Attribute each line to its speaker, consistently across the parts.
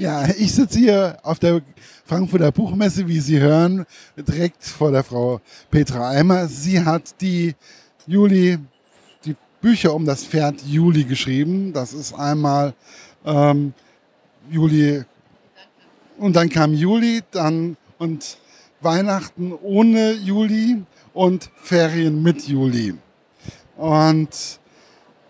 Speaker 1: Ja, ich sitze hier auf der Frankfurter Buchmesse, wie Sie hören, direkt vor der Frau Petra Eimer. Sie hat die Juli, die Bücher um das Pferd Juli geschrieben. Das ist einmal ähm, Juli und dann kam Juli, dann und Weihnachten ohne Juli und Ferien mit Juli. Und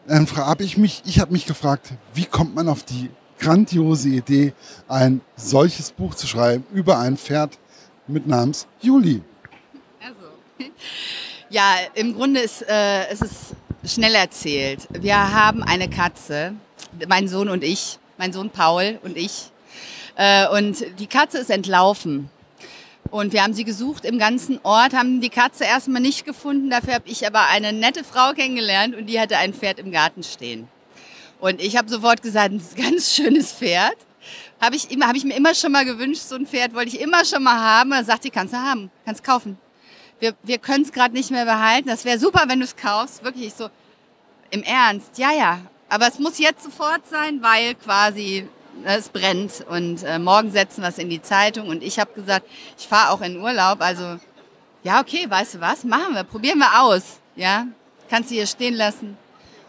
Speaker 1: dann habe ich mich, ich habe mich gefragt, wie kommt man auf die grandiose Idee, ein solches Buch zu schreiben über ein Pferd mit namens Juli.
Speaker 2: Also, ja, im Grunde ist äh, es ist schnell erzählt. Wir haben eine Katze, mein Sohn und ich, mein Sohn Paul und ich. Äh, und die Katze ist entlaufen. Und wir haben sie gesucht im ganzen Ort, haben die Katze erstmal nicht gefunden. Dafür habe ich aber eine nette Frau kennengelernt und die hatte ein Pferd im Garten stehen. Und ich habe sofort gesagt, ein ganz schönes Pferd. Habe ich, hab ich mir immer schon mal gewünscht, so ein Pferd wollte ich immer schon mal haben. Und dann sagt sie, kannst du haben, kannst kaufen. Wir, wir können es gerade nicht mehr behalten. Das wäre super, wenn du es kaufst. Wirklich so im Ernst. Ja, ja. Aber es muss jetzt sofort sein, weil quasi ne, es brennt. Und äh, morgen setzen wir es in die Zeitung. Und ich habe gesagt, ich fahre auch in Urlaub. Also, ja, okay, weißt du was? Machen wir, probieren wir aus. Ja, kannst du hier stehen lassen.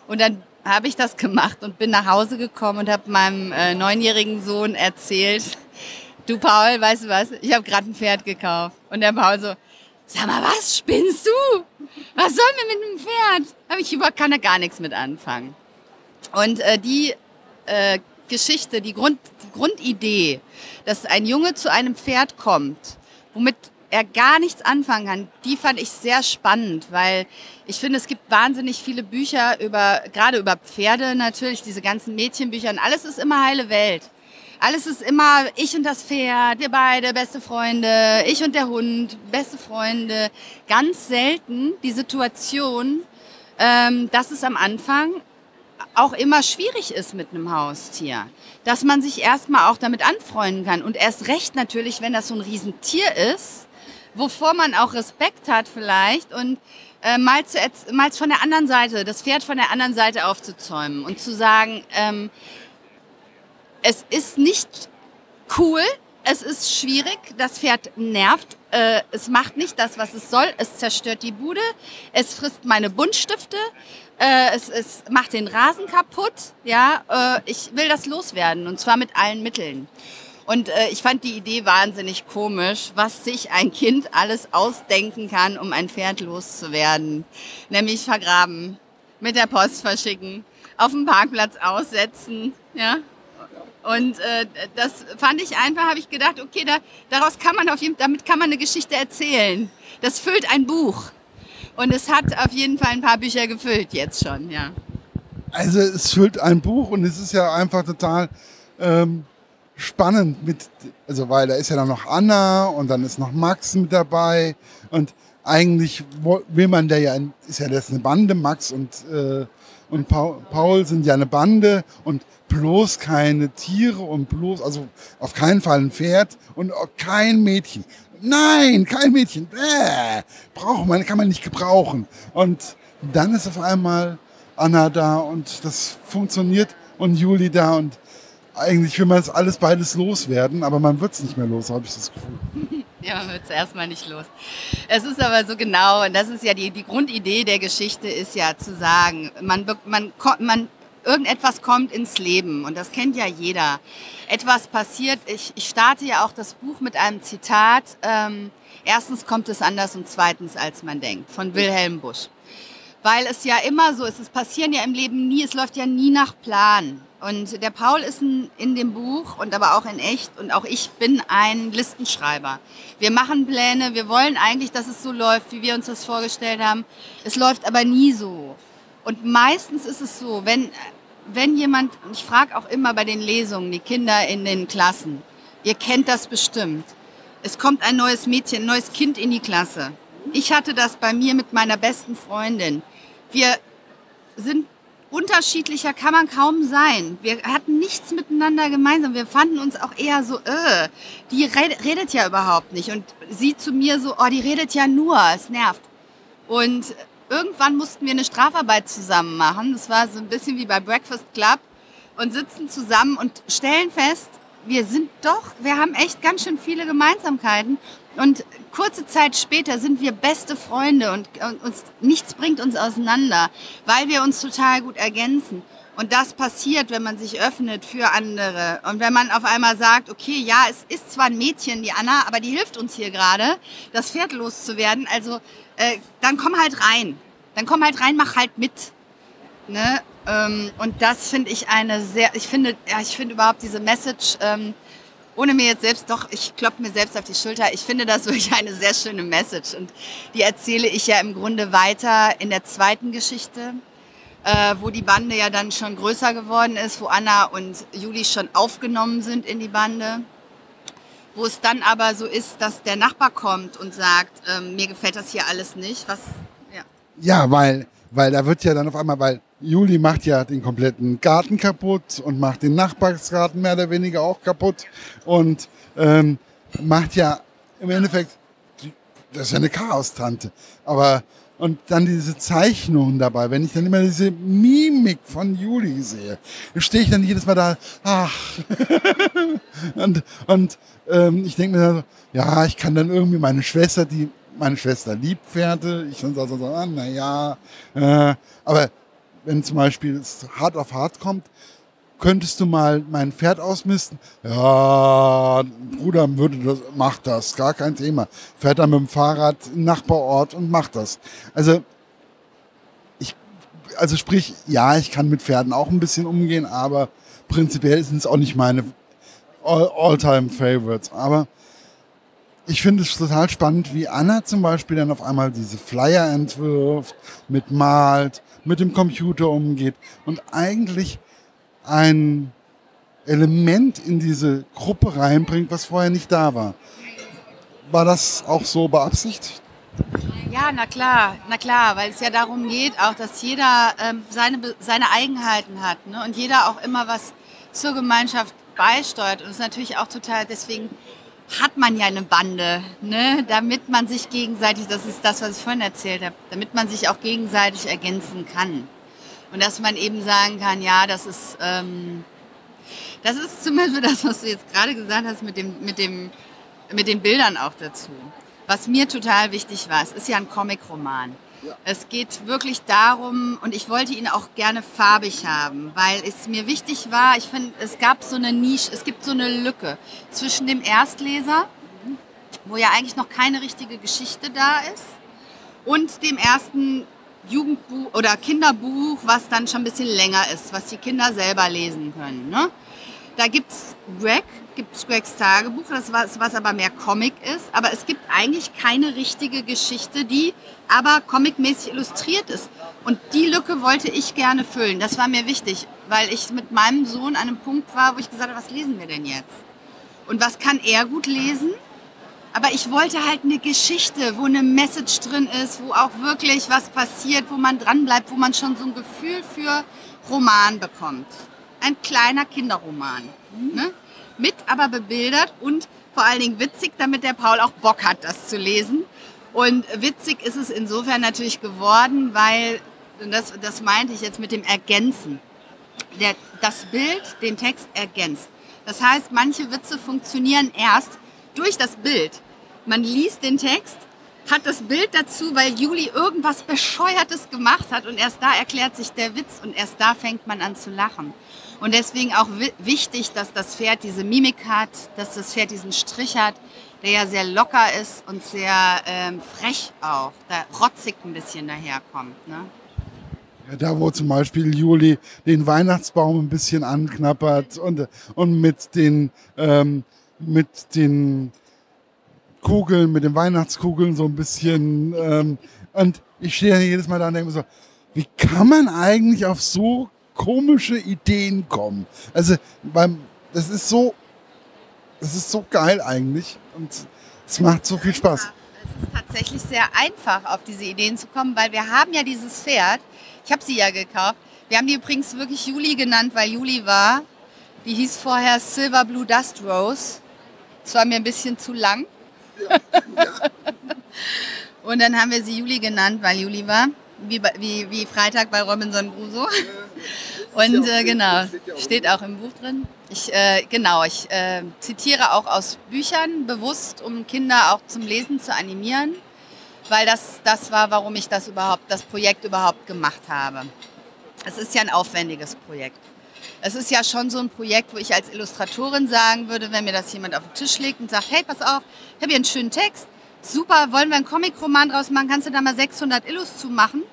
Speaker 2: Und dann habe ich das gemacht und bin nach Hause gekommen und habe meinem äh, neunjährigen Sohn erzählt, du Paul, weißt du was, ich habe gerade ein Pferd gekauft. Und der Paul so, sag mal, was spinnst du? Was sollen wir mit einem Pferd? Habe ich über, kann da gar nichts mit anfangen. Und äh, die äh, Geschichte, die, Grund, die Grundidee, dass ein Junge zu einem Pferd kommt, womit er gar nichts anfangen kann, die fand ich sehr spannend, weil ich finde, es gibt wahnsinnig viele Bücher über, gerade über Pferde natürlich, diese ganzen Mädchenbücher und alles ist immer heile Welt. Alles ist immer ich und das Pferd, wir beide, beste Freunde, ich und der Hund, beste Freunde. Ganz selten die Situation, ähm, dass es am Anfang auch immer schwierig ist mit einem Haustier. Dass man sich erstmal auch damit anfreunden kann. Und erst recht natürlich, wenn das so ein Riesentier ist, wovor man auch Respekt hat vielleicht und äh, mal, zu, mal von der anderen Seite, das Pferd von der anderen Seite aufzuzäumen und zu sagen, ähm, es ist nicht cool, es ist schwierig, das Pferd nervt, äh, es macht nicht das, was es soll, es zerstört die Bude, es frisst meine Buntstifte, äh, es, es macht den Rasen kaputt, ja, äh, ich will das loswerden und zwar mit allen Mitteln. Und äh, ich fand die Idee wahnsinnig komisch, was sich ein Kind alles ausdenken kann, um ein Pferd loszuwerden. Nämlich vergraben, mit der Post verschicken, auf dem Parkplatz aussetzen, ja. Und äh, das fand ich einfach, habe ich gedacht, okay, da, daraus kann man auf jeden, damit kann man eine Geschichte erzählen. Das füllt ein Buch. Und es hat auf jeden Fall ein paar Bücher gefüllt jetzt schon, ja.
Speaker 1: Also es füllt ein Buch und es ist ja einfach total ähm, spannend mit, also weil da ist ja dann noch Anna und dann ist noch Max mit dabei und eigentlich will man der ja, ist ja das eine Bande, Max und, äh, und Paul sind ja eine Bande und bloß keine Tiere und bloß, also auf keinen Fall ein Pferd und kein Mädchen. Nein, kein Mädchen. Bäh, braucht man, kann man nicht gebrauchen. Und dann ist auf einmal Anna da und das funktioniert und Juli da und eigentlich will man es alles beides loswerden, aber man wird es nicht mehr los, habe ich das Gefühl.
Speaker 2: Ja, man wird es erstmal nicht los. Es ist aber so genau, und das ist ja die, die Grundidee der Geschichte, ist ja zu sagen, man, man, man, irgendetwas kommt ins Leben und das kennt ja jeder. Etwas passiert, ich, ich starte ja auch das Buch mit einem Zitat, ähm, erstens kommt es anders und zweitens als man denkt, von Wilhelm Busch. Weil es ja immer so ist, es passieren ja im Leben nie, es läuft ja nie nach Plan. Und der Paul ist in dem Buch und aber auch in echt und auch ich bin ein Listenschreiber. Wir machen Pläne, wir wollen eigentlich, dass es so läuft, wie wir uns das vorgestellt haben. Es läuft aber nie so. Und meistens ist es so, wenn, wenn jemand, und ich frage auch immer bei den Lesungen, die Kinder in den Klassen, ihr kennt das bestimmt. Es kommt ein neues Mädchen, ein neues Kind in die Klasse. Ich hatte das bei mir mit meiner besten Freundin. Wir sind unterschiedlicher kann man kaum sein. Wir hatten nichts miteinander gemeinsam. Wir fanden uns auch eher so, äh, die redet ja überhaupt nicht. Und sie zu mir so, oh, die redet ja nur, es nervt. Und irgendwann mussten wir eine Strafarbeit zusammen machen. Das war so ein bisschen wie bei Breakfast Club und sitzen zusammen und stellen fest, wir sind doch, wir haben echt ganz schön viele Gemeinsamkeiten. Und kurze Zeit später sind wir beste Freunde und, uns, nichts bringt uns auseinander, weil wir uns total gut ergänzen. Und das passiert, wenn man sich öffnet für andere. Und wenn man auf einmal sagt, okay, ja, es ist zwar ein Mädchen, die Anna, aber die hilft uns hier gerade, das Pferd loszuwerden. Also äh, dann komm halt rein. Dann komm halt rein, mach halt mit. Ne? Ähm, und das finde ich eine sehr, ich finde, ja, ich finde überhaupt diese Message, ähm, ohne mir jetzt selbst, doch, ich klopfe mir selbst auf die Schulter, ich finde das wirklich eine sehr schöne Message. Und die erzähle ich ja im Grunde weiter in der zweiten Geschichte, äh, wo die Bande ja dann schon größer geworden ist, wo Anna und Juli schon aufgenommen sind in die Bande. Wo es dann aber so ist, dass der Nachbar kommt und sagt, ähm, mir gefällt das hier alles nicht. Was,
Speaker 1: ja. ja, weil, weil da wird ja dann auf einmal, weil Juli macht ja den kompletten Garten kaputt und macht den Nachbarsgarten mehr oder weniger auch kaputt und ähm, macht ja im Endeffekt, das ist ja eine Chaos-Tante, aber und dann diese Zeichnungen dabei, wenn ich dann immer diese Mimik von Juli sehe, stehe ich dann jedes Mal da, ach. und und ähm, ich denke mir dann so, ja, ich kann dann irgendwie meine Schwester, die meine Schwester liebt Pferde, ich dann so, so, ah, naja, äh, aber wenn zum Beispiel es hart auf hart kommt, könntest du mal mein Pferd ausmisten? Ja, Bruder würde das, macht das, gar kein Thema. Fährt dann mit dem Fahrrad im Nachbarort und macht das. Also, ich, also sprich, ja, ich kann mit Pferden auch ein bisschen umgehen, aber prinzipiell sind es auch nicht meine All-Time-Favorites. Aber ich finde es total spannend, wie Anna zum Beispiel dann auf einmal diese Flyer entwirft, mitmalt, mit dem Computer umgeht und eigentlich ein Element in diese Gruppe reinbringt, was vorher nicht da war. War das auch so beabsichtigt?
Speaker 2: Ja, na klar, na klar, weil es ja darum geht, auch dass jeder ähm, seine, seine Eigenheiten hat ne? und jeder auch immer was zur Gemeinschaft beisteuert. Und es ist natürlich auch total, deswegen hat man ja eine Bande, ne? damit man sich gegenseitig, das ist das, was ich vorhin erzählt habe, damit man sich auch gegenseitig ergänzen kann. Und dass man eben sagen kann, ja, das ist, ähm, das ist zum Beispiel das, was du jetzt gerade gesagt hast mit, dem, mit, dem, mit den Bildern auch dazu. Was mir total wichtig war, es ist ja ein Comic-Roman. Es geht wirklich darum, und ich wollte ihn auch gerne farbig haben, weil es mir wichtig war, ich finde, es gab so eine Nische, es gibt so eine Lücke zwischen dem Erstleser, wo ja eigentlich noch keine richtige Geschichte da ist, und dem ersten Jugendbuch oder Kinderbuch, was dann schon ein bisschen länger ist, was die Kinder selber lesen können. Ne? Da gibt es Greg, gibt es Gregs Tagebuch, das was, was aber mehr Comic ist. Aber es gibt eigentlich keine richtige Geschichte, die aber comicmäßig illustriert ist. Und die Lücke wollte ich gerne füllen. Das war mir wichtig, weil ich mit meinem Sohn an einem Punkt war, wo ich gesagt habe, was lesen wir denn jetzt? Und was kann er gut lesen? Aber ich wollte halt eine Geschichte, wo eine Message drin ist, wo auch wirklich was passiert, wo man dranbleibt, wo man schon so ein Gefühl für Roman bekommt. Ein kleiner Kinderroman. Mhm. Ne? Mit aber bebildert und vor allen Dingen witzig, damit der Paul auch Bock hat, das zu lesen. Und witzig ist es insofern natürlich geworden, weil, das, das meinte ich jetzt mit dem Ergänzen, der, das Bild den Text ergänzt. Das heißt, manche Witze funktionieren erst, durch das Bild. Man liest den Text, hat das Bild dazu, weil Juli irgendwas Bescheuertes gemacht hat und erst da erklärt sich der Witz und erst da fängt man an zu lachen. Und deswegen auch wichtig, dass das Pferd diese Mimik hat, dass das Pferd diesen Strich hat, der ja sehr locker ist und sehr ähm, frech auch, da rotzig ein bisschen daherkommt. Ne?
Speaker 1: Ja, da, wo zum Beispiel Juli den Weihnachtsbaum ein bisschen anknappert und, und mit den ähm, mit den Kugeln, mit den Weihnachtskugeln so ein bisschen. Ähm, und ich stehe jedes Mal da und denke so, wie kann man eigentlich auf so komische Ideen kommen? Also, beim, das ist so, das ist so geil eigentlich und es macht so viel Spaß.
Speaker 2: Es ist tatsächlich sehr einfach, auf diese Ideen zu kommen, weil wir haben ja dieses Pferd. Ich habe sie ja gekauft. Wir haben die übrigens wirklich Juli genannt, weil Juli war. Die hieß vorher Silver Blue Dust Rose. Es war mir ein bisschen zu lang. Ja, Und dann haben wir sie Juli genannt, weil Juli war. Wie, wie, wie Freitag bei Robinson Crusoe. Und äh, genau, steht auch im Buch drin. Ich, äh, genau, ich äh, zitiere auch aus Büchern bewusst, um Kinder auch zum Lesen zu animieren, weil das, das war, warum ich das überhaupt, das Projekt überhaupt gemacht habe. Es ist ja ein aufwendiges Projekt. Es ist ja schon so ein Projekt, wo ich als Illustratorin sagen würde, wenn mir das jemand auf den Tisch legt und sagt, hey, pass auf, ich habe hier einen schönen Text, super, wollen wir einen Comic-Roman draus machen, kannst du da mal 600 Illus zu machen?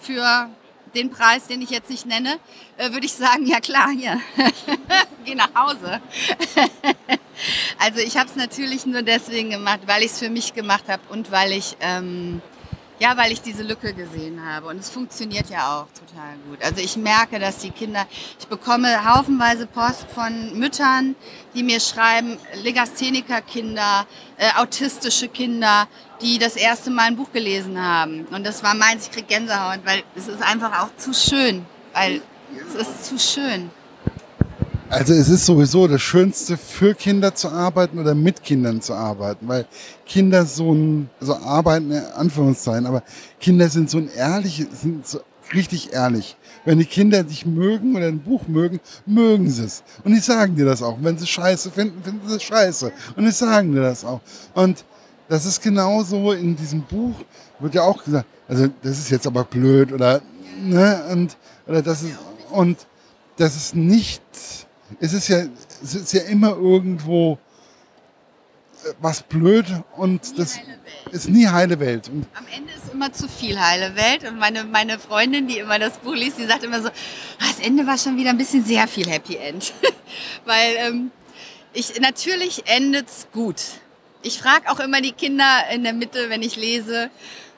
Speaker 2: Für den Preis, den ich jetzt nicht nenne, äh, würde ich sagen, ja klar, hier, geh nach Hause. also ich habe es natürlich nur deswegen gemacht, weil ich es für mich gemacht habe und weil ich ähm, ja, weil ich diese Lücke gesehen habe. Und es funktioniert ja auch total gut. Also ich merke, dass die Kinder, ich bekomme haufenweise Post von Müttern, die mir schreiben, Legastheniker-Kinder, äh, autistische Kinder, die das erste Mal ein Buch gelesen haben. Und das war meins, ich krieg Gänsehaut, weil es ist einfach auch zu schön. Weil es ist zu schön.
Speaker 1: Also es ist sowieso das Schönste für Kinder zu arbeiten oder mit Kindern zu arbeiten, weil Kinder so ein, also arbeiten in Anführungszeichen, aber Kinder sind so ein ehrlich, sind so richtig ehrlich. Wenn die Kinder dich mögen oder ein Buch mögen, mögen sie es. Und die sagen dir das auch. Wenn sie Scheiße finden, finden sie Scheiße. Und die sagen dir das auch. Und das ist genauso in diesem Buch, wird ja auch gesagt, also das ist jetzt aber blöd oder, ne, und, oder das ist, und das ist nicht, es ist ja, es ist ja immer irgendwo äh, was blöd und das ist nie heile Welt. Und
Speaker 2: Am Ende ist immer zu viel heile Welt und meine, meine Freundin, die immer das Buch liest, die sagt immer so, ah, das Ende war schon wieder ein bisschen sehr viel Happy End. Weil ähm, ich, natürlich endet's gut. Ich frage auch immer die Kinder in der Mitte, wenn ich lese,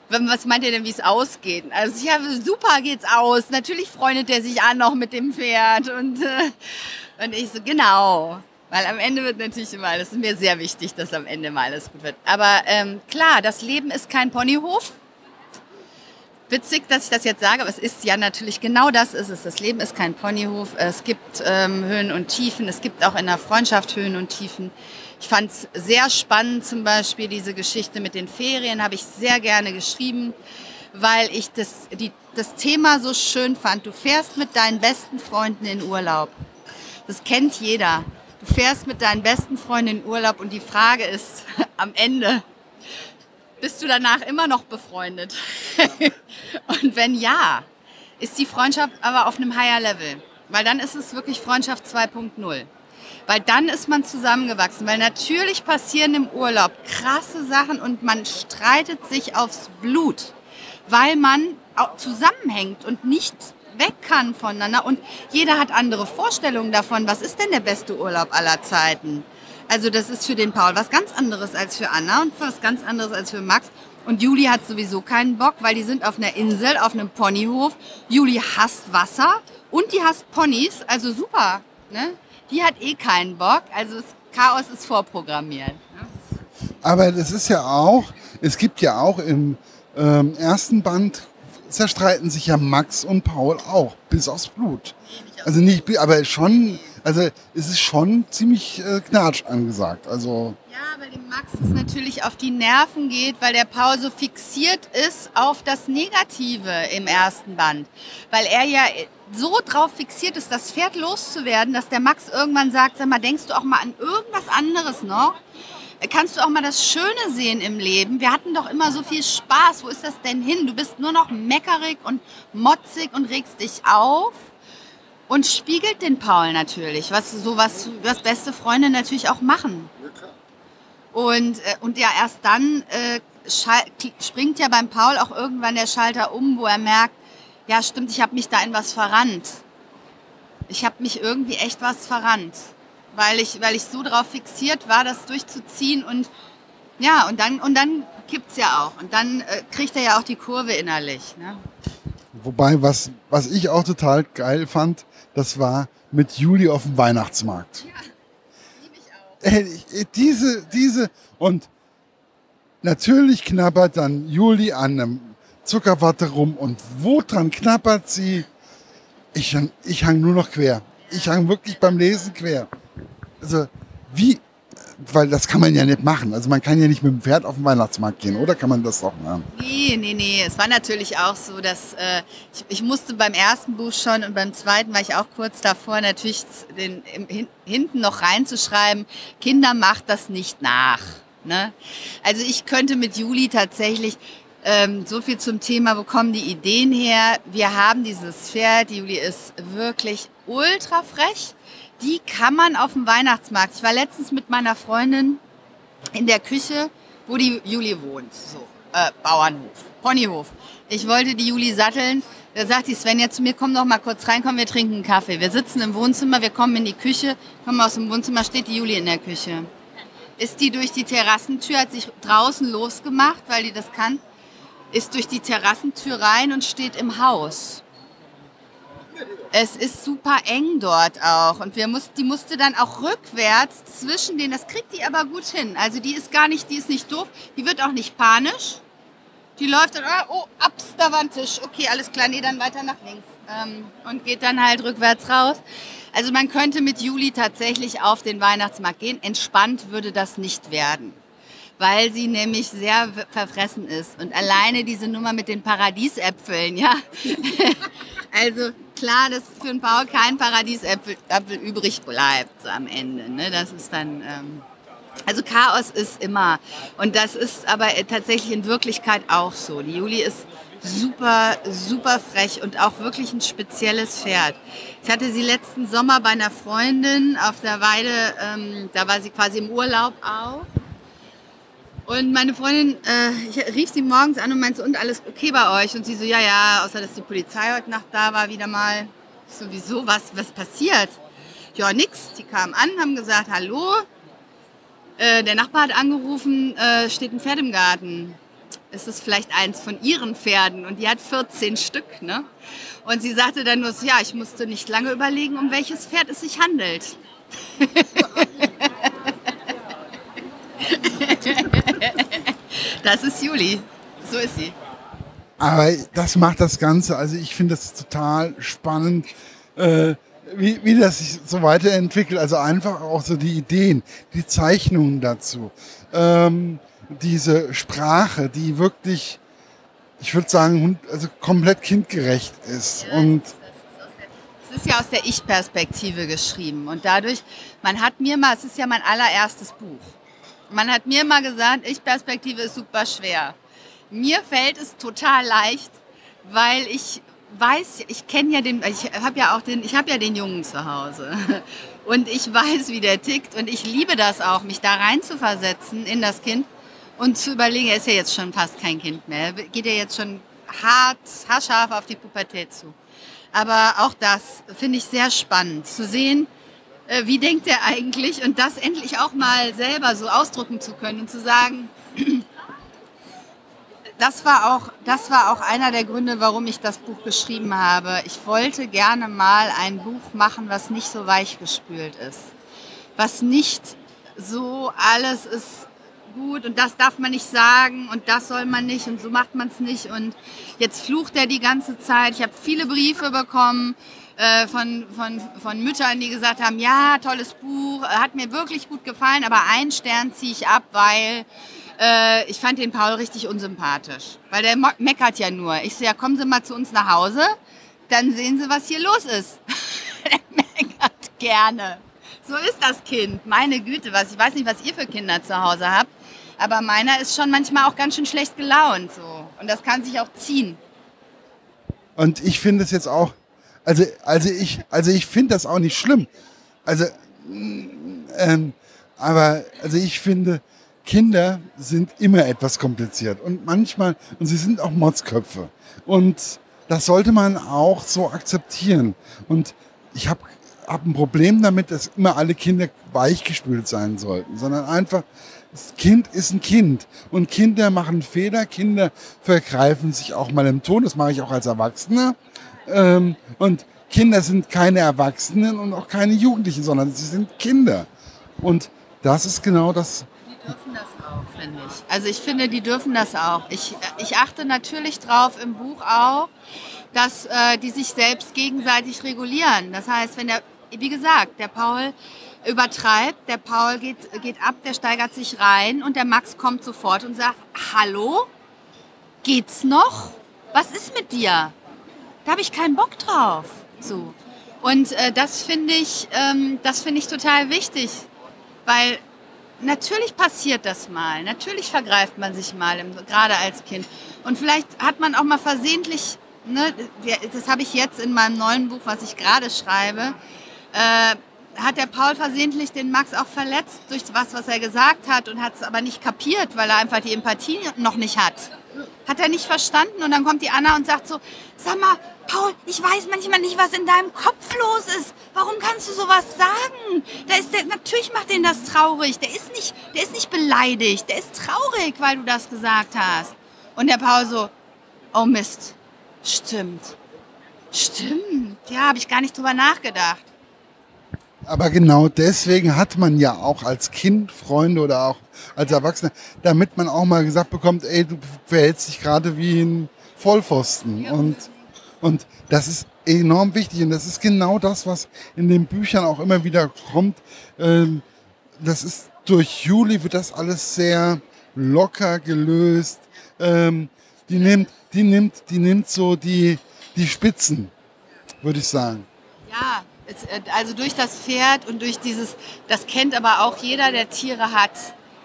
Speaker 2: was meint ihr denn, wie es ausgeht? Also ja, super geht's aus. Natürlich freundet er sich an noch mit dem Pferd und äh, und ich so, genau. Weil am Ende wird natürlich immer alles, ist mir sehr wichtig, dass am Ende mal alles gut wird. Aber ähm, klar, das Leben ist kein Ponyhof. Witzig, dass ich das jetzt sage, aber es ist ja natürlich genau das ist es. Das Leben ist kein Ponyhof. Es gibt ähm, Höhen und Tiefen. Es gibt auch in der Freundschaft Höhen und Tiefen. Ich fand es sehr spannend, zum Beispiel diese Geschichte mit den Ferien, habe ich sehr gerne geschrieben, weil ich das, die, das Thema so schön fand. Du fährst mit deinen besten Freunden in Urlaub. Das kennt jeder. Du fährst mit deinen besten Freunden in Urlaub und die Frage ist am Ende, bist du danach immer noch befreundet? und wenn ja, ist die Freundschaft aber auf einem higher Level. Weil dann ist es wirklich Freundschaft 2.0. Weil dann ist man zusammengewachsen. Weil natürlich passieren im Urlaub krasse Sachen und man streitet sich aufs Blut. Weil man zusammenhängt und nicht weg kann voneinander. Und jeder hat andere Vorstellungen davon, was ist denn der beste Urlaub aller Zeiten. Also das ist für den Paul was ganz anderes als für Anna und was ganz anderes als für Max. Und Juli hat sowieso keinen Bock, weil die sind auf einer Insel, auf einem Ponyhof. Juli hasst Wasser und die hasst Ponys, also super. Ne? Die hat eh keinen Bock, also Chaos ist vorprogrammiert. Ne?
Speaker 1: Aber das ist ja auch, es gibt ja auch im ähm, ersten Band zerstreiten sich ja Max und Paul auch, bis aufs Blut. Also nicht, aber schon, also es ist schon ziemlich äh, knatsch angesagt. Also
Speaker 2: ja, weil dem Max es natürlich auf die Nerven geht, weil der Paul so fixiert ist auf das Negative im ersten Band. Weil er ja so drauf fixiert ist, das Pferd loszuwerden, dass der Max irgendwann sagt, sag mal, denkst du auch mal an irgendwas anderes noch? kannst du auch mal das Schöne sehen im Leben. Wir hatten doch immer so viel Spaß. Wo ist das denn hin? Du bist nur noch meckerig und motzig und regst dich auf. Und spiegelt den Paul natürlich, was so was, was beste Freunde natürlich auch machen. Und, äh, und ja, erst dann äh, springt ja beim Paul auch irgendwann der Schalter um, wo er merkt, ja stimmt, ich habe mich da in was verrannt. Ich habe mich irgendwie echt was verrannt weil ich, weil ich so darauf fixiert war, das durchzuziehen und ja, und dann, und dann kippt es ja auch. Und dann äh, kriegt er ja auch die Kurve innerlich. Ne?
Speaker 1: Wobei, was, was ich auch total geil fand, das war mit Juli auf dem Weihnachtsmarkt. Ja, liebe ich auch. Äh, diese, diese, und natürlich knabbert dann Juli an einem Zuckerwatte rum und wo dran knabbert sie? Ich, ich hang nur noch quer. Ich hang wirklich beim Lesen quer also wie, weil das kann man ja nicht machen. Also man kann ja nicht mit dem Pferd auf den Weihnachtsmarkt gehen, oder kann man das doch machen?
Speaker 2: Nee, nee, nee. Es war natürlich auch so, dass äh, ich, ich, musste beim ersten Buch schon und beim zweiten war ich auch kurz davor, natürlich den, im, hin, hinten noch reinzuschreiben, Kinder macht das nicht nach. Ne? Also ich könnte mit Juli tatsächlich ähm, so viel zum Thema, wo kommen die Ideen her? Wir haben dieses Pferd, die Juli ist wirklich ultra frech die kann man auf dem Weihnachtsmarkt. Ich war letztens mit meiner Freundin in der Küche, wo die Juli wohnt. So, äh, Bauernhof, Ponyhof. Ich wollte die Juli satteln. Da sagt die Svenja zu mir, komm doch mal kurz rein, komm, wir trinken einen Kaffee. Wir sitzen im Wohnzimmer, wir kommen in die Küche, kommen aus dem Wohnzimmer, steht die Juli in der Küche. Ist die durch die Terrassentür, hat sich draußen losgemacht, weil die das kann, ist durch die Terrassentür rein und steht im Haus. Es ist super eng dort auch. Und wir muss, die musste dann auch rückwärts zwischen denen, das kriegt die aber gut hin. Also die ist gar nicht, die ist nicht doof, die wird auch nicht panisch. Die läuft dann, ah, oh, ups, da war ein Tisch. Okay, alles klar, nee, dann weiter nach links. Ähm, und geht dann halt rückwärts raus. Also man könnte mit Juli tatsächlich auf den Weihnachtsmarkt gehen. Entspannt würde das nicht werden weil sie nämlich sehr verfressen ist. Und alleine diese Nummer mit den Paradiesäpfeln, ja. also klar, dass für einen Bauer kein Paradiesäpfel übrig bleibt so am Ende. Ne? Das ist dann. Ähm, also Chaos ist immer. Und das ist aber tatsächlich in Wirklichkeit auch so. Die Juli ist super, super frech und auch wirklich ein spezielles Pferd. Ich hatte sie letzten Sommer bei einer Freundin auf der Weide, ähm, da war sie quasi im Urlaub auch. Und meine Freundin, äh, ich rief sie morgens an und meinte, und alles okay bei euch? Und sie so, ja, ja, außer dass die Polizei heute Nacht da war, wieder mal. Sowieso, was, was passiert? Ja, nix. Die kamen an, haben gesagt, hallo. Äh, der Nachbar hat angerufen, äh, steht ein Pferd im Garten. Es ist vielleicht eins von ihren Pferden und die hat 14 Stück, ne? Und sie sagte dann nur so, ja, ich musste nicht lange überlegen, um welches Pferd es sich handelt. das ist Juli. So ist sie.
Speaker 1: Aber das macht das Ganze, also ich finde das total spannend, äh, wie, wie das sich so weiterentwickelt. Also einfach auch so die Ideen, die Zeichnungen dazu. Ähm, diese Sprache, die wirklich, ich würde sagen, also komplett kindgerecht ist. Ja, und
Speaker 2: es ist ja aus der Ich-Perspektive geschrieben. Und dadurch, man hat mir mal, es ist ja mein allererstes Buch. Man hat mir mal gesagt, Ich-Perspektive ist super schwer. Mir fällt es total leicht, weil ich weiß, ich kenne ja den, ich habe ja auch den, ich habe ja den Jungen zu Hause und ich weiß, wie der tickt und ich liebe das auch, mich da rein zu versetzen in das Kind und zu überlegen, er ist ja jetzt schon fast kein Kind mehr, geht ja jetzt schon hart, haarscharf auf die Pubertät zu. Aber auch das finde ich sehr spannend zu sehen, äh, wie denkt er eigentlich und das endlich auch mal selber so ausdrücken zu können und zu sagen, das war auch, das war auch einer der Gründe, warum ich das Buch geschrieben habe. Ich wollte gerne mal ein Buch machen, was nicht so weichgespült ist. Was nicht so alles ist gut und das darf man nicht sagen und das soll man nicht und so macht man es nicht und jetzt flucht er die ganze Zeit. Ich habe viele Briefe bekommen äh, von, von, von Müttern, die gesagt haben, ja, tolles Buch, äh, hat mir wirklich gut gefallen, aber einen Stern ziehe ich ab, weil äh, ich fand den Paul richtig unsympathisch. Weil der meckert ja nur. Ich so, ja, kommen Sie mal zu uns nach Hause, dann sehen Sie, was hier los ist. der meckert gerne. So ist das Kind. Meine Güte, was. Ich weiß nicht, was ihr für Kinder zu Hause habt, aber meiner ist schon manchmal auch ganz schön schlecht gelaunt. So. Und das kann sich auch ziehen.
Speaker 1: Und ich finde es jetzt auch also, also ich, also ich finde das auch nicht schlimm. Also, ähm, aber also ich finde, Kinder sind immer etwas kompliziert und manchmal, und sie sind auch Motzköpfe. Und das sollte man auch so akzeptieren. Und ich habe hab ein Problem damit, dass immer alle Kinder weichgespült sein sollten, sondern einfach, das Kind ist ein Kind. Und Kinder machen Fehler, Kinder vergreifen sich auch mal im Ton, das mache ich auch als Erwachsener. Ähm, und Kinder sind keine Erwachsenen und auch keine Jugendlichen, sondern sie sind Kinder. Und das ist genau das.
Speaker 2: Die dürfen das auch, finde ich. Also ich finde, die dürfen das auch. Ich, ich achte natürlich drauf im Buch auch, dass äh, die sich selbst gegenseitig regulieren. Das heißt, wenn der, wie gesagt, der Paul übertreibt. Der Paul geht, geht ab, der steigert sich rein und der Max kommt sofort und sagt, hallo, geht's noch? Was ist mit dir? Da habe ich keinen Bock drauf. So. Und äh, das finde ich, ähm, das ich total wichtig, weil natürlich passiert das mal. Natürlich vergreift man sich mal, gerade als Kind. Und vielleicht hat man auch mal versehentlich, ne, das habe ich jetzt in meinem neuen Buch, was ich gerade schreibe, äh, hat der Paul versehentlich den Max auch verletzt durch was, was er gesagt hat und hat es aber nicht kapiert, weil er einfach die Empathie noch nicht hat. Hat er nicht verstanden und dann kommt die Anna und sagt so, sag mal, Paul, ich weiß manchmal nicht, was in deinem Kopf los ist. Warum kannst du sowas sagen? Da ist der, natürlich macht den das traurig. Der ist nicht, der ist nicht beleidigt. Der ist traurig, weil du das gesagt hast. Und der Paul so, oh Mist, stimmt. Stimmt. Ja, habe ich gar nicht drüber nachgedacht.
Speaker 1: Aber genau deswegen hat man ja auch als Kind Freunde oder auch als Erwachsener, damit man auch mal gesagt bekommt, ey, du verhältst dich gerade wie ein Vollpfosten. Und, und das ist enorm wichtig. Und das ist genau das, was in den Büchern auch immer wieder kommt. Ähm, das ist durch Juli wird das alles sehr locker gelöst. Ähm, die nimmt, die nimmt, die nimmt so die, die Spitzen, würde ich sagen.
Speaker 2: Ja, also durch das Pferd und durch dieses, das kennt aber auch jeder, der Tiere hat.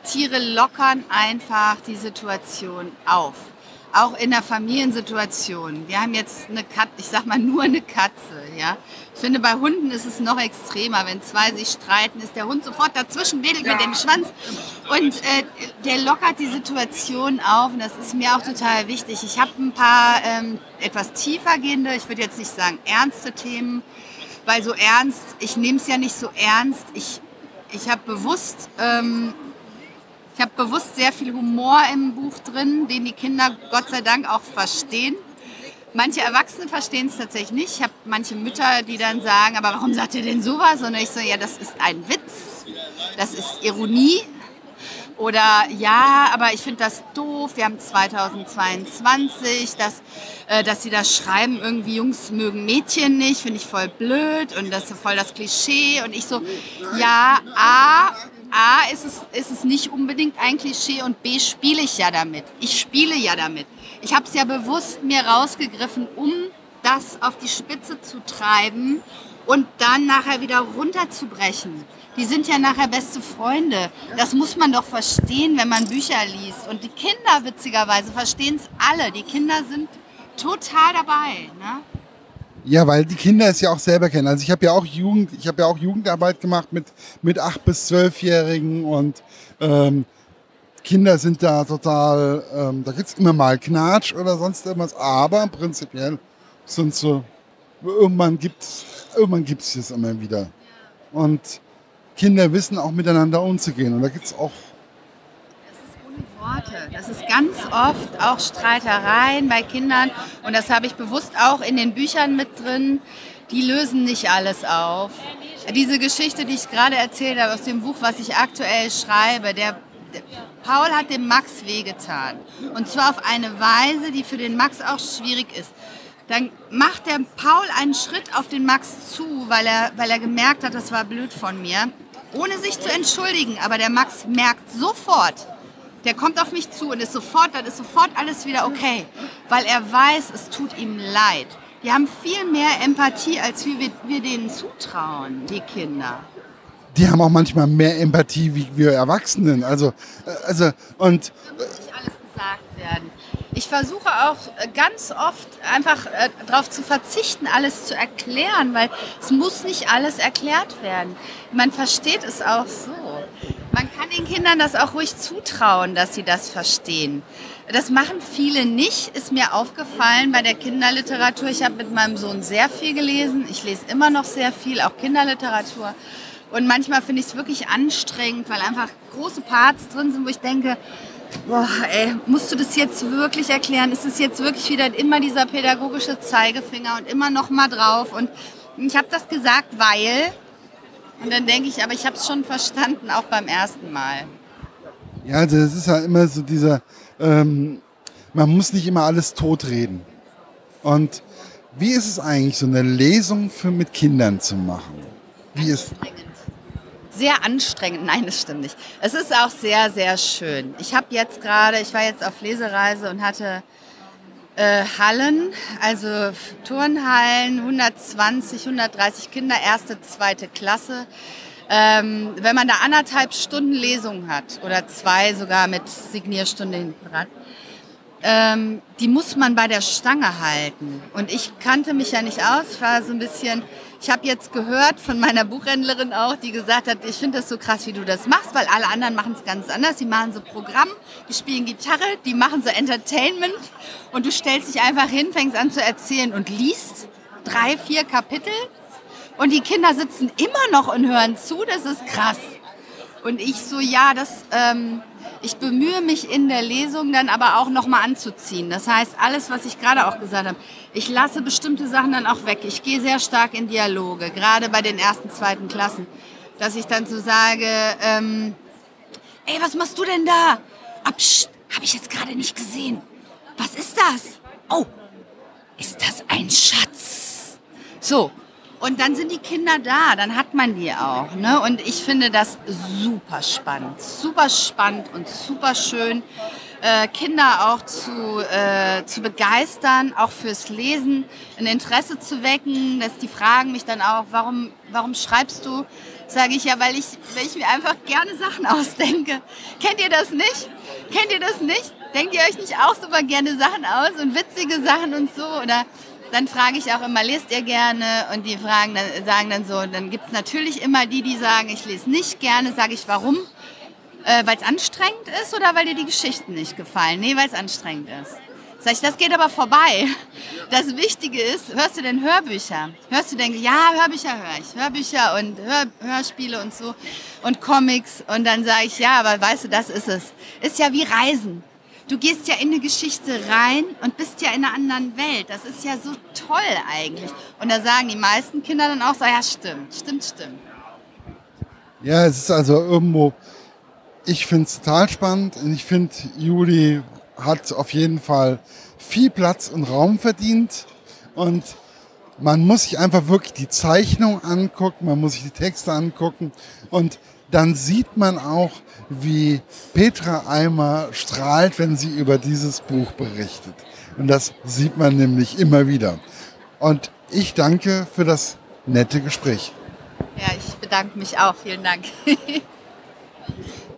Speaker 2: Tiere lockern einfach die Situation auf. Auch in der Familiensituation. Wir haben jetzt eine Katze, ich sag mal nur eine Katze, ja. Ich finde, bei Hunden ist es noch extremer. Wenn zwei sich streiten, ist der Hund sofort dazwischen, wedelt mit dem Schwanz. Und äh, der lockert die Situation auf. Und das ist mir auch total wichtig. Ich habe ein paar ähm, etwas tiefergehende, ich würde jetzt nicht sagen ernste Themen weil so ernst, ich nehme es ja nicht so ernst. Ich, ich habe bewusst, ähm, ich bewusst sehr viel Humor im Buch drin, den die Kinder Gott sei Dank auch verstehen. Manche Erwachsene verstehen es tatsächlich nicht. Ich habe manche Mütter, die dann sagen, aber warum sagt ihr denn sowas? Und ich so, ja, das ist ein Witz, das ist Ironie, oder ja, aber ich finde das doof, wir haben 2022, dass, äh, dass sie das schreiben, irgendwie Jungs mögen Mädchen nicht, finde ich voll blöd und das ist voll das Klischee. Und ich so, ja, A, A ist es, ist es nicht unbedingt ein Klischee und B spiele ich ja damit. Ich spiele ja damit. Ich habe es ja bewusst mir rausgegriffen, um das auf die Spitze zu treiben und dann nachher wieder runterzubrechen. Die sind ja nachher beste Freunde. Das muss man doch verstehen, wenn man Bücher liest. Und die Kinder, witzigerweise, verstehen es alle. Die Kinder sind total dabei. Ne?
Speaker 1: Ja, weil die Kinder es ja auch selber kennen. Also ich habe ja auch Jugend, ich habe ja auch Jugendarbeit gemacht mit mit acht bis zwölfjährigen und ähm, Kinder sind da total, ähm, da gibt es immer mal Knatsch oder sonst irgendwas, aber prinzipiell sind so, irgendwann gibt es irgendwann gibt's das immer wieder. Und Kinder wissen auch miteinander umzugehen. Und da gibt es auch.
Speaker 2: Das ist ohne Worte. Das ist ganz oft auch Streitereien bei Kindern. Und das habe ich bewusst auch in den Büchern mit drin. Die lösen nicht alles auf. Diese Geschichte, die ich gerade erzählt habe aus dem Buch, was ich aktuell schreibe, der, der Paul hat dem Max wehgetan. Und zwar auf eine Weise, die für den Max auch schwierig ist dann macht der Paul einen Schritt auf den Max zu, weil er, weil er gemerkt hat, das war blöd von mir, ohne sich zu entschuldigen. Aber der Max merkt sofort, der kommt auf mich zu und ist sofort, dann ist sofort alles wieder okay, weil er weiß, es tut ihm leid. Die haben viel mehr Empathie, als wir, wir denen zutrauen, die Kinder.
Speaker 1: Die haben auch manchmal mehr Empathie wie wir Erwachsenen. Also, äh, also und.
Speaker 2: Da muss nicht alles gesagt werden. Ich versuche auch ganz oft einfach äh, darauf zu verzichten, alles zu erklären, weil es muss nicht alles erklärt werden. Man versteht es auch so. Man kann den Kindern das auch ruhig zutrauen, dass sie das verstehen. Das machen viele nicht, ist mir aufgefallen bei der Kinderliteratur. Ich habe mit meinem Sohn sehr viel gelesen. Ich lese immer noch sehr viel, auch Kinderliteratur. Und manchmal finde ich es wirklich anstrengend, weil einfach große Parts drin sind, wo ich denke, boah, ey, musst du das jetzt wirklich erklären? Ist es jetzt wirklich wieder immer dieser pädagogische Zeigefinger und immer noch mal drauf? Und ich habe das gesagt, weil, und dann denke ich, aber ich habe es schon verstanden, auch beim ersten Mal.
Speaker 1: Ja, also das ist ja immer so dieser, ähm, man muss nicht immer alles totreden. Und wie ist es eigentlich, so eine Lesung für mit Kindern zu machen? Wie ist
Speaker 2: sehr anstrengend. Nein, das stimmt nicht. Es ist auch sehr, sehr schön. Ich habe jetzt gerade, ich war jetzt auf Lesereise und hatte äh, Hallen, also Turnhallen, 120, 130 Kinder, erste, zweite Klasse. Ähm, wenn man da anderthalb Stunden Lesung hat oder zwei sogar mit Signierstunde hinten dran, ähm, die muss man bei der Stange halten. Und ich kannte mich ja nicht aus. Ich war so ein bisschen, ich habe jetzt gehört von meiner Buchhändlerin auch, die gesagt hat, ich finde das so krass, wie du das machst, weil alle anderen machen es ganz anders. Die machen so Programm, die spielen Gitarre, die machen so Entertainment und du stellst dich einfach hin, fängst an zu erzählen und liest drei, vier Kapitel und die Kinder sitzen immer noch und hören zu. Das ist krass. Und ich so, ja, das, ähm, ich bemühe mich in der Lesung dann aber auch nochmal anzuziehen. Das heißt, alles, was ich gerade auch gesagt habe, ich lasse bestimmte Sachen dann auch weg. Ich gehe sehr stark in Dialoge, gerade bei den ersten, zweiten Klassen, dass ich dann so sage, ähm, ey, was machst du denn da? Absch, habe ich jetzt gerade nicht gesehen. Was ist das? Oh, ist das ein Schatz? So, und dann sind die Kinder da, dann hat man die auch. Ne? Und ich finde das super spannend, super spannend und super schön, äh, Kinder auch zu, äh, zu begeistern, auch fürs Lesen, ein Interesse zu wecken. Dass die fragen mich dann auch, warum, warum schreibst du? Sage ich ja, weil ich, weil ich mir einfach gerne Sachen ausdenke. Kennt ihr das nicht? Kennt ihr das nicht? Denkt ihr euch nicht auch super gerne Sachen aus und witzige Sachen und so? Oder dann frage ich auch immer, lest ihr gerne? Und die fragen dann, sagen dann so, dann gibt es natürlich immer die, die sagen, ich lese nicht gerne. Sage ich, warum? Äh, weil es anstrengend ist oder weil dir die Geschichten nicht gefallen? Nee, weil es anstrengend ist. Sag ich, das geht aber vorbei. Das Wichtige ist, hörst du denn Hörbücher? Hörst du denn, ja, Hörbücher höre ich. Hörbücher und Hör, Hörspiele und so und Comics. Und dann sage ich, ja, aber weißt du, das ist es. Ist ja wie Reisen du gehst ja in eine Geschichte rein und bist ja in einer anderen Welt. Das ist ja so toll eigentlich. Und da sagen die meisten Kinder dann auch so, ja stimmt, stimmt, stimmt.
Speaker 1: Ja, es ist also irgendwo, ich finde es total spannend und ich finde, Juli hat auf jeden Fall viel Platz und Raum verdient und man muss sich einfach wirklich die Zeichnung angucken, man muss sich die Texte angucken und dann sieht man auch, wie Petra Eimer strahlt, wenn sie über dieses Buch berichtet. Und das sieht man nämlich immer wieder. Und ich danke für das nette Gespräch.
Speaker 2: Ja, ich bedanke mich auch. Vielen Dank.